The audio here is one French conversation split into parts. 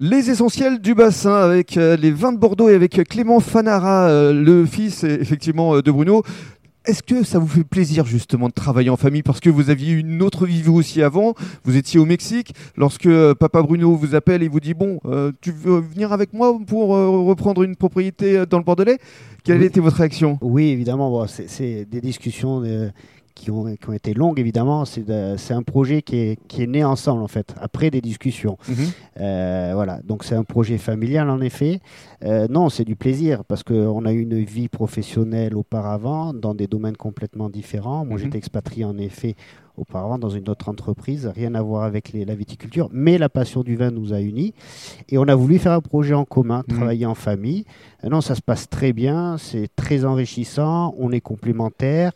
Les essentiels du bassin avec euh, les vins de Bordeaux et avec Clément Fanara, euh, le fils effectivement euh, de Bruno. Est-ce que ça vous fait plaisir justement de travailler en famille? Parce que vous aviez une autre vie vous aussi avant Vous étiez au Mexique. Lorsque papa Bruno vous appelle et vous dit bon, euh, tu veux venir avec moi pour euh, reprendre une propriété dans le Bordelais? Quelle Oui. était votre réaction? Oui, évidemment, bon, c'est- des discussions qui, ont, qui ont été longues, évidemment. C'est un projet qui est, qui est né ensemble, en fait, après des discussions. Mhm. Euh, voilà, donc c'est un projet familial, en effet. Euh, non, c'est du plaisir, parce qu'on a eu une vie professionnelle auparavant, dans des domaines complètement différents. Moi, Mhm. j'étais expatrié, en effet, auparavant dans une autre entreprise, rien à voir avec les- la viticulture, mais la passion du vin nous a unis. Et on a voulu faire un projet en commun, Mhm. travailler en famille. Euh, non, ça se passe très bien, c'est très enrichissant, on est complémentaires.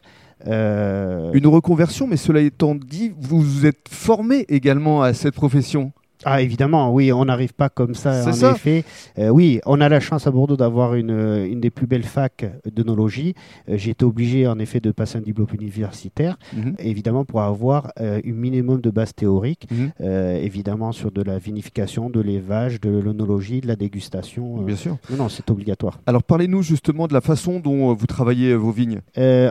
Euh, Une reconversion, mais cela étant dit, vous vous êtes formé également à cette profession. Ah évidemment, oui, on n'arrive pas comme ça en ça. effet. Euh, oui, on a la chance à Bordeaux d'avoir une, une des plus belles facs d'œnologie. Euh, J'ai été obligé en effet de passer un diplôme universitaire, Mhm. évidemment pour avoir euh, un minimum de base théorique, Mhm. euh, évidemment sur de la vinification, de l'élevage, de l'œnologie, de la dégustation. Bien sûr. Non, non, c'est obligatoire. Alors parlez-nous justement de la façon dont vous travaillez vos vignes.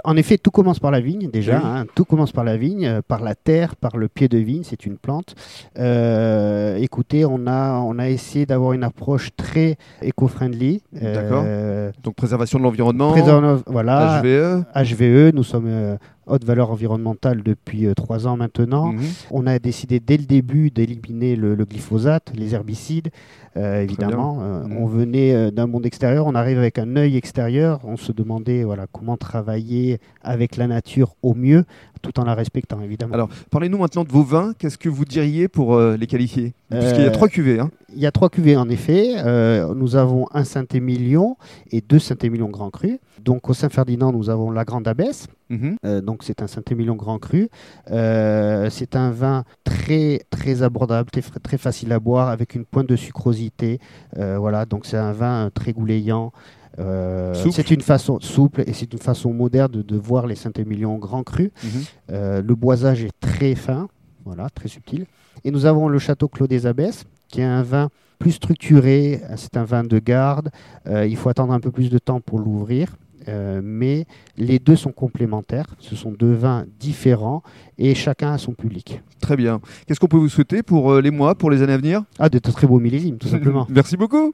En effet, tout commence par la vigne déjà. Oui. hein. tout commence par la vigne, par la terre, par le pied de vigne. C'est une plante. Euh, uh, écoutez, on a on a essayé d'avoir une approche très éco-friendly. D'accord. Euh, Donc préservation de l'environnement, voilà. HVE. HVE. Nous sommes euh, haute valeur environnementale depuis euh, trois ans maintenant. Mhm. On a décidé dès le début d'éliminer le, le glyphosate, les herbicides, euh, évidemment. Euh, Mhm. On venait d'un monde extérieur, on arrive avec un œil extérieur. On se demandait voilà, comment travailler avec la nature au mieux, tout en la respectant, évidemment. Alors parlez-nous maintenant de vos vins. Qu'est-ce que vous diriez pour les qualifier? Puisqu'il y a Euh, trois cuvées. Hein. Il y a trois cuvées en effet. Euh, nous avons un Saint-Émilion et deux Saint-Émilion Grand Cru. Donc au Saint-Ferdinand, nous avons la Grande Abbesse. Mhm. Euh, donc c'est un Saint-Émilion Grand Cru. Euh, c'est un vin très très abordable, très, très facile à boire, avec une pointe de sucrosité. Voilà, donc c'est un vin très goulayant. Euh, Souple. c'est une façon souple et c'est une façon moderne de, de voir les Saint-Émilion Grand Cru. Mhm. Euh, le boisage est très fin, voilà, très subtil. Et nous avons le Château Clos des Abbesses, qui est un vin plus structuré. C'est un vin de garde. Euh, il faut attendre un peu plus de temps pour l'ouvrir. Euh, mais les deux sont complémentaires. Ce sont deux vins différents et chacun a son public. Très bien. Qu'est-ce qu'on peut vous souhaiter pour euh, les mois, pour les années à venir? Ah, de très beaux millésimes, tout simplement. Merci beaucoup.